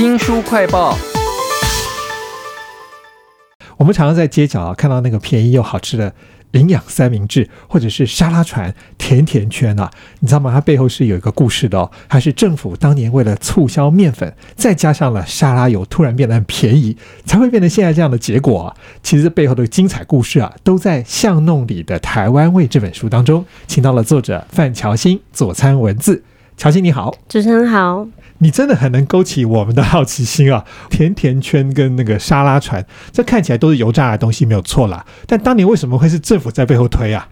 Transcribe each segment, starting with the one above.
新书快报。我们常常在街角啊看到那个便宜又好吃的营养三明治，或者是沙拉船、甜甜圈啊，你知道吗？它背后是有一个故事的哦。还是政府当年为了促销面粉，再加上了沙拉油，突然变得很便宜，才会变成现在这样的结果。其实背后的精彩故事啊，都在《巷弄里的台湾味》这本书当中，请到了作者范乔欣佐餐文字。乔欣你好，主持人好。你真的很能勾起我们的好奇心啊！甜甜圈跟那个沙拉船，这看起来都是油炸的东西，没有错啦。但当年为什么会是政府在背后推啊？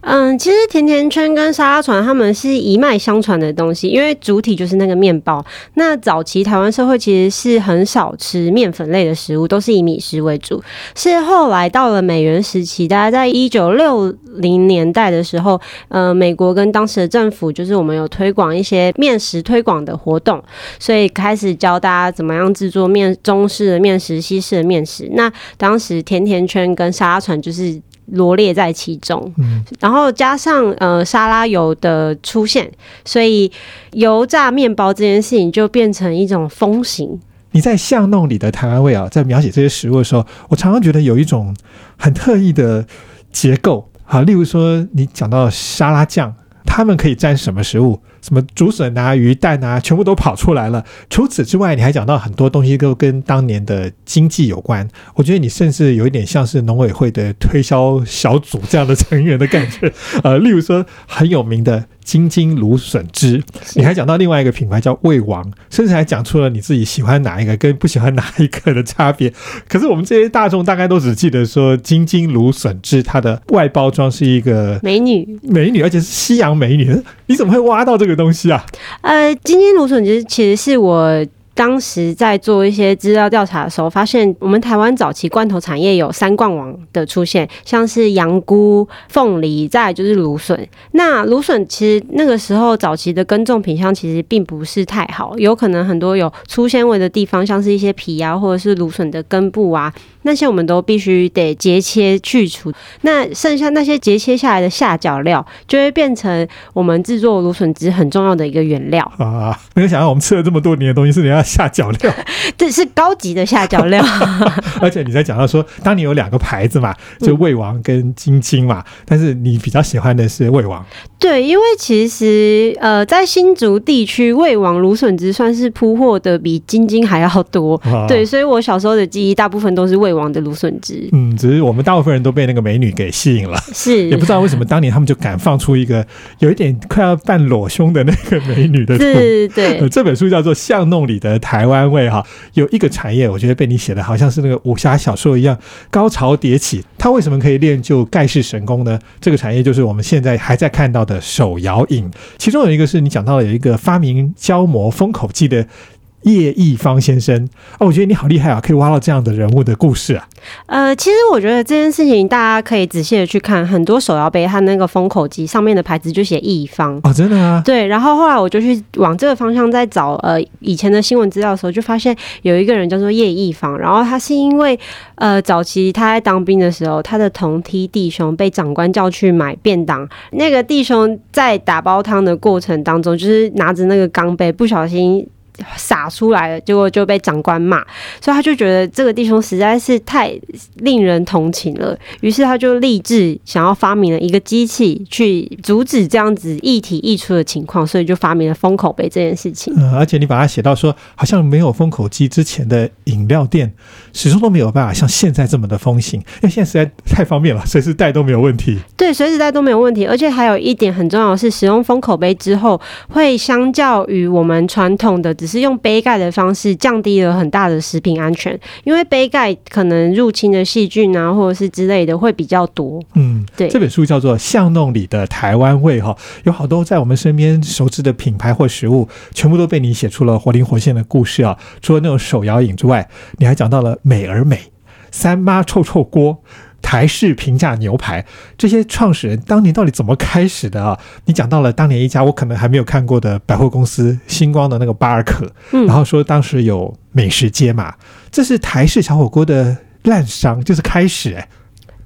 嗯，其实甜甜圈跟沙拉船，他们是一脉相传的东西，因为主体就是那个面包。那早期台湾社会其实是很少吃面粉类的食物，都是以米食为主。是后来到了美元时期，大概在一九六零年代的时候，呃，美国跟当时的政府就是我们有推广一些面食推广的活动，所以开始教大家怎么样制作面中式的面食、西式的面食。那当时甜甜圈跟沙拉船就是。罗列在其中，嗯，然后加上呃沙拉油的出现，所以油炸面包这件事情就变成一种风行。你在巷弄里的台湾味啊，在描写这些食物的时候，我常常觉得有一种很特意的结构啊，例如说你讲到沙拉酱，他们可以沾什么食物？什么竹笋啊、鱼蛋啊，全部都跑出来了。除此之外，你还讲到很多东西都跟当年的经济有关。我觉得你甚至有一点像是农委会的推销小组这样的成员的感觉。呃，例如说很有名的。金金芦笋汁，你还讲到另外一个品牌叫味王，甚至还讲出了你自己喜欢哪一个跟不喜欢哪一个的差别。可是我们这些大众大概都只记得说金金芦笋汁，它的外包装是一个美女，美女，而且是西洋美女。你怎么会挖到这个东西啊？呃，金金芦笋其实其实是我。当时在做一些资料调查的时候，发现我们台湾早期罐头产业有三冠王的出现，像是羊菇、凤梨，再就是芦笋。那芦笋其实那个时候早期的耕种品相其实并不是太好，有可能很多有粗纤维的地方，像是一些皮啊，或者是芦笋的根部啊。那些我们都必须得截切去除，那剩下那些截切下来的下脚料，就会变成我们制作芦笋汁很重要的一个原料啊！没有想到我们吃了这么多年的东西，是人家下脚料，这是高级的下脚料。而且你在讲到说，当你有两个牌子嘛，就魏王跟金晶嘛，但是你比较喜欢的是魏王。对，因为其实呃，在新竹地区，魏王芦笋汁算是铺货的比金晶还要多。对，所以我小时候的记忆大部分都是魏王的芦笋汁。嗯，只是我们大部分人都被那个美女给吸引了，是也不知道为什么当年他们就敢放出一个有一点快要半裸胸的那个美女的。是，对。这本书叫做《巷弄里的台湾味》哈，有一个产业，我觉得被你写的好像是那个武侠小说一样，高潮迭起。它为什么可以练就盖世神功呢？这个产业就是我们现在还在看到。的手摇饮，其中有一个是你讲到了有一个发明胶膜封口剂的。叶一方先生哦，我觉得你好厉害啊，可以挖到这样的人物的故事啊。呃，其实我觉得这件事情大家可以仔细的去看，很多手摇杯它那个封口机上面的牌子就写一方哦，真的啊。对，然后后来我就去往这个方向在找呃以前的新闻资料的时候，就发现有一个人叫做叶一方，然后他是因为呃早期他在当兵的时候，他的同梯弟兄被长官叫去买便当，那个弟兄在打煲汤的过程当中，就是拿着那个钢杯不小心。洒出来了，结果就被长官骂，所以他就觉得这个弟兄实在是太令人同情了，于是他就立志想要发明了一个机器去阻止这样子一体溢出的情况，所以就发明了封口杯这件事情。嗯，而且你把它写到说，好像没有封口机之前的饮料店始终都没有办法像现在这么的风行，因为现在实在太方便了，随时带都没有问题。对，随时带都没有问题，而且还有一点很重要的是，使用封口杯之后，会相较于我们传统的。是用杯盖的方式降低了很大的食品安全，因为杯盖可能入侵的细菌啊，或者是之类的会比较多。嗯，对。这本书叫做《巷弄里的台湾味》哈，有好多在我们身边熟知的品牌或食物，全部都被你写出了活灵活现的故事啊。除了那种手摇饮之外，你还讲到了美而美、三妈臭臭锅。台式平价牛排，这些创始人当年到底怎么开始的啊？你讲到了当年一家我可能还没有看过的百货公司星光的那个巴尔可，然后说当时有美食街嘛，这是台式小火锅的滥觞，就是开始哎。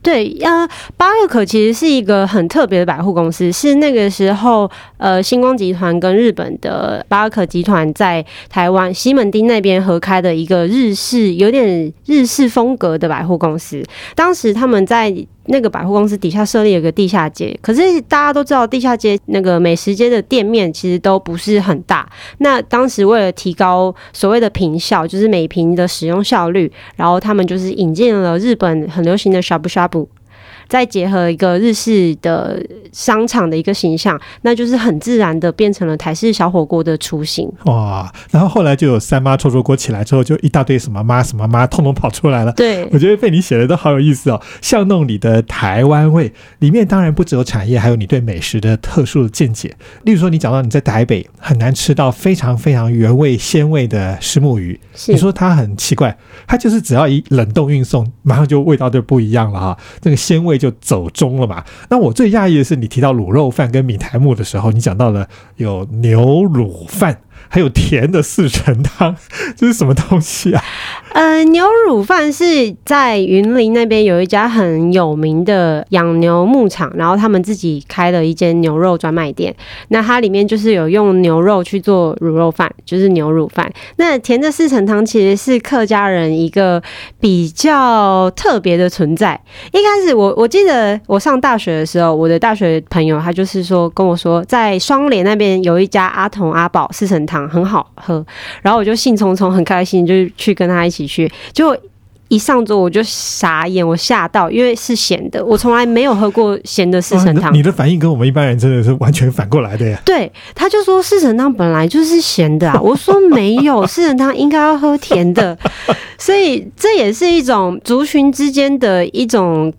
对，呃，巴洛克其实是一个很特别的百货公司，是那个时候，呃，星光集团跟日本的巴洛克集团在台湾西门町那边合开的一个日式有点日式风格的百货公司。当时他们在那个百货公司底下设立了个地下街，可是大家都知道，地下街那个美食街的店面其实都不是很大。那当时为了提高所谓的平效，就是每平的使用效率，然后他们就是引进了日本很流行的 shabu shabu。再结合一个日式的商场的一个形象，那就是很自然的变成了台式小火锅的雏形。哇！然后后来就有三妈臭臭锅起来之后，就一大堆什么妈什么妈，通通跑出来了。对，我觉得被你写的都好有意思哦。巷弄里的台湾味里面，当然不只有产业，还有你对美食的特殊的见解。例如说，你讲到你在台北很难吃到非常非常原味鲜味的石目鱼，你说它很奇怪，它就是只要一冷冻运送，马上就味道就不一样了哈，那个鲜味。就走中了嘛？那我最讶异的是，你提到卤肉饭跟米苔木的时候，你讲到了有牛卤饭。还有甜的四神汤，这是什么东西啊？呃，牛乳饭是在云林那边有一家很有名的养牛牧场，然后他们自己开了一间牛肉专卖店。那它里面就是有用牛肉去做卤肉饭，就是牛乳饭。那甜的四神汤其实是客家人一个比较特别的存在。一开始我我记得我上大学的时候，我的大学朋友他就是说跟我说，在双连那边有一家阿童阿宝四神汤。很好喝，然后我就兴冲冲很开心，就去跟他一起去。就一上桌我就傻眼，我吓到，因为是咸的，我从来没有喝过咸的四神汤。你的反应跟我们一般人真的是完全反过来的呀。对，他就说四神汤本来就是咸的啊，我说没有，四神汤应该要喝甜的，所以这也是一种族群之间的一种。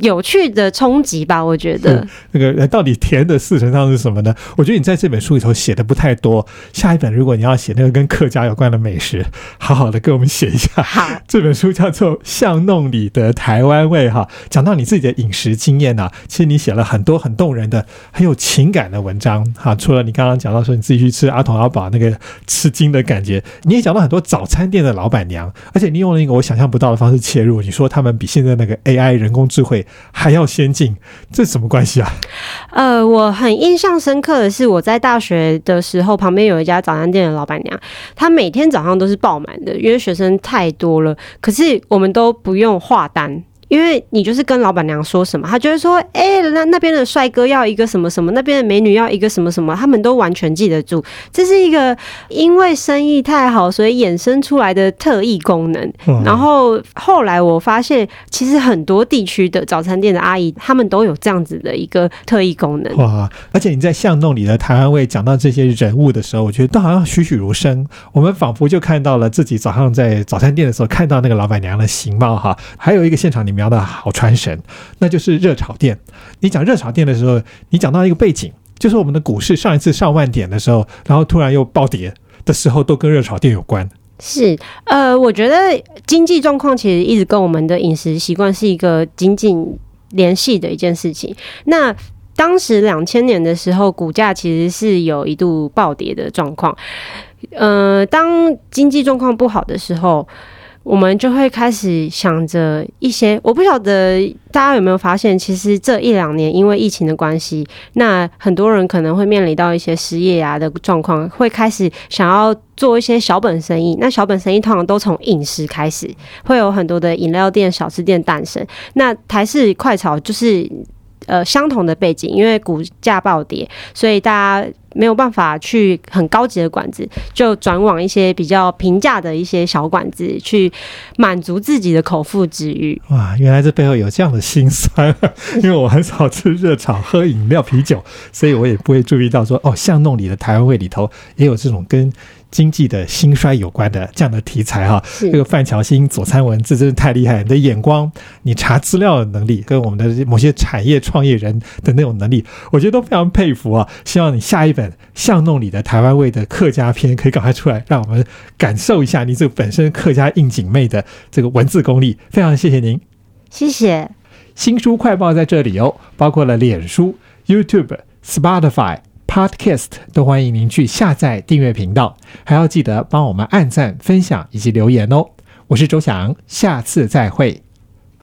有趣的冲击吧，我觉得。那个到底甜的四神汤是什么呢？我觉得你在这本书里头写的不太多。下一本如果你要写那个跟客家有关的美食，好好的给我们写一下。好，这本书叫做《巷弄里的台湾味》哈，讲到你自己的饮食经验呢。其实你写了很多很动人的、很有情感的文章哈。除了你刚刚讲到说你自己去吃阿童阿宝那个吃惊的感觉，你也讲到很多早餐店的老板娘，而且你用了一个我想象不到的方式切入。你说他们比现在那个 AI 人工智慧。还要先进，这什么关系啊？呃，我很印象深刻的是，我在大学的时候，旁边有一家早餐店的老板娘，她每天早上都是爆满的，因为学生太多了。可是我们都不用画单。因为你就是跟老板娘说什么，他就会说，哎，那那边的帅哥要一个什么什么，那边的美女要一个什么什么，他们都完全记得住。这是一个因为生意太好，所以衍生出来的特异功能。然后后来我发现，其实很多地区的早餐店的阿姨，他们都有这样子的一个特异功能。哇！而且你在巷弄里的台湾味讲到这些人物的时候，我觉得都好像栩栩如生。我们仿佛就看到了自己早上在早餐店的时候看到那个老板娘的形貌哈。还有一个现场里面。聊的好传神，那就是热炒店。你讲热炒店的时候，你讲到一个背景，就是我们的股市上一次上万点的时候，然后突然又暴跌的时候，都跟热炒店有关。是，呃，我觉得经济状况其实一直跟我们的饮食习惯是一个紧紧联系的一件事情。那当时两千年的时候，股价其实是有一度暴跌的状况。呃，当经济状况不好的时候。我们就会开始想着一些，我不晓得大家有没有发现，其实这一两年因为疫情的关系，那很多人可能会面临到一些失业啊的状况，会开始想要做一些小本生意。那小本生意通常都从饮食开始，会有很多的饮料店、小吃店诞生。那台式快炒就是呃相同的背景，因为股价暴跌，所以大家。没有办法去很高级的馆子，就转往一些比较平价的一些小馆子，去满足自己的口腹之欲。哇，原来这背后有这样的心酸。因为我很少吃热炒、喝饮料、啤酒，所以我也不会注意到说，哦，巷弄里的台湾味里头也有这种跟。经济的兴衰有关的这样的题材哈，这个范乔新左参文字真是太厉害，你的眼光，你查资料的能力，跟我们的某些产业创业人的那种能力，我觉得都非常佩服啊！希望你下一本巷弄里的台湾味的客家篇可以赶快出来，让我们感受一下你这个本身客家应景妹的这个文字功力。非常谢谢您，谢谢。新书快报在这里哦，包括了脸书、YouTube、Spotify。Podcast 都欢迎您去下载订阅频道，还要记得帮我们按赞、分享以及留言哦。我是周翔，下次再会。